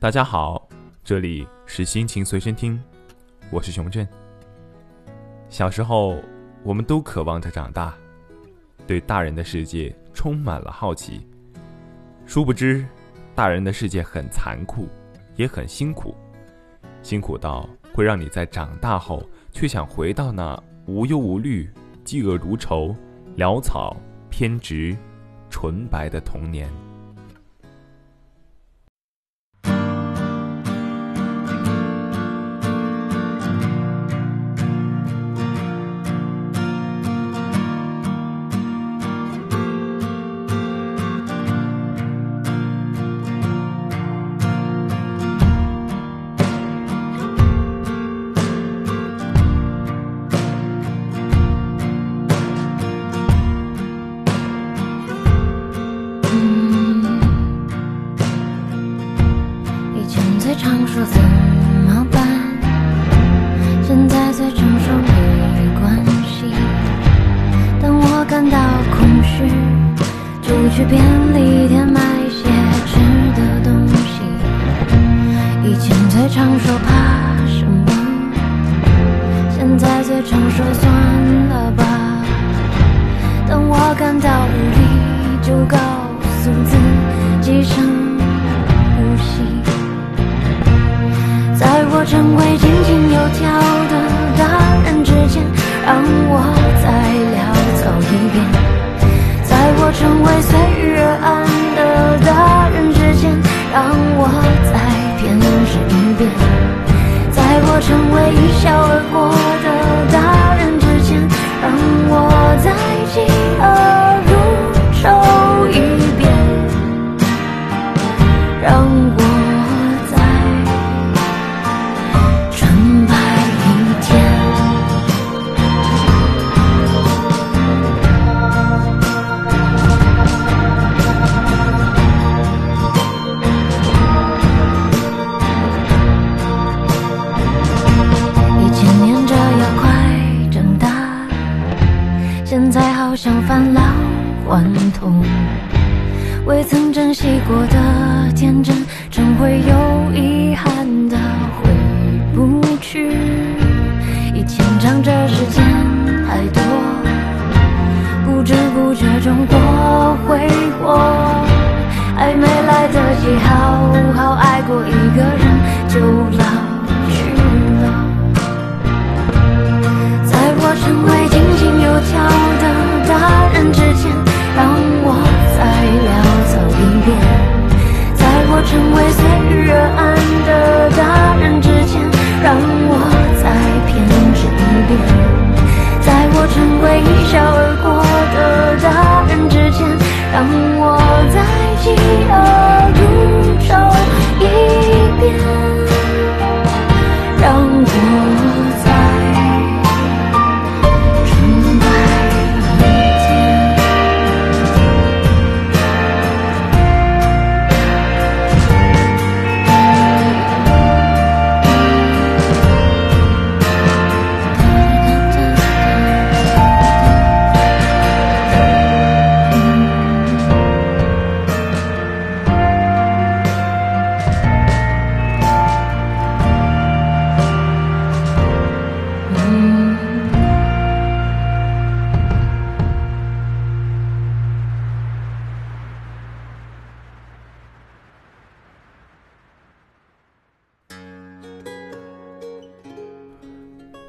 大家好，这里是心情随身听，我是熊振。小时候，我们都渴望着长大，对大人的世界充满了好奇。殊不知，大人的世界很残酷，也很辛苦，辛苦到会让你在长大后却想回到那无忧无虑、嫉恶如仇、潦草偏执、纯白的童年。说怎么办？现在最常说没关系等我感到空虚就去便利店买些吃的东西。以前最常说怕什么？现在最常说算了吧。等我感到无力就告成为岁月安的大人之间，让我再偏执一遍。在我成为一笑而过顽童未曾珍惜过的天真，终会有遗憾的回不去。以前仗着时让我再嫉恶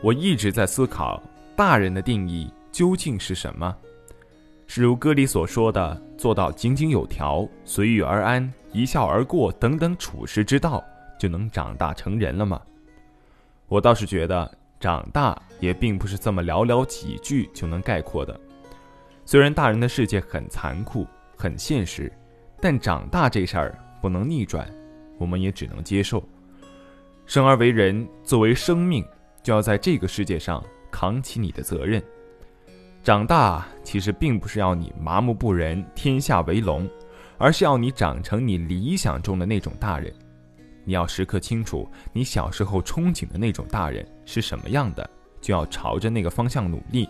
我一直在思考，大人的定义究竟是什么？是如歌里所说的，做到井井有条、随遇而安、一笑而过等等处世之道，就能长大成人了吗？我倒是觉得，长大也并不是这么寥寥几句就能概括的。虽然大人的世界很残酷、很现实，但长大这事儿不能逆转，我们也只能接受。生而为人，作为生命。就要在这个世界上扛起你的责任。长大其实并不是要你麻木不仁、天下为龙，而是要你长成你理想中的那种大人。你要时刻清楚，你小时候憧憬的那种大人是什么样的，就要朝着那个方向努力。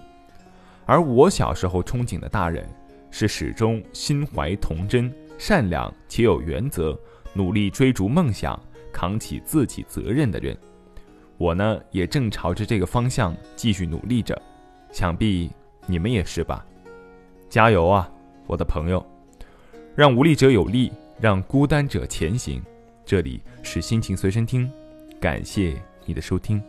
而我小时候憧憬的大人，是始终心怀童真、善良且有原则，努力追逐梦想，扛起自己责任的人。我呢，也正朝着这个方向继续努力着，想必你们也是吧？加油啊，我的朋友！让无力者有力，让孤单者前行。这里是心情随身听，感谢你的收听。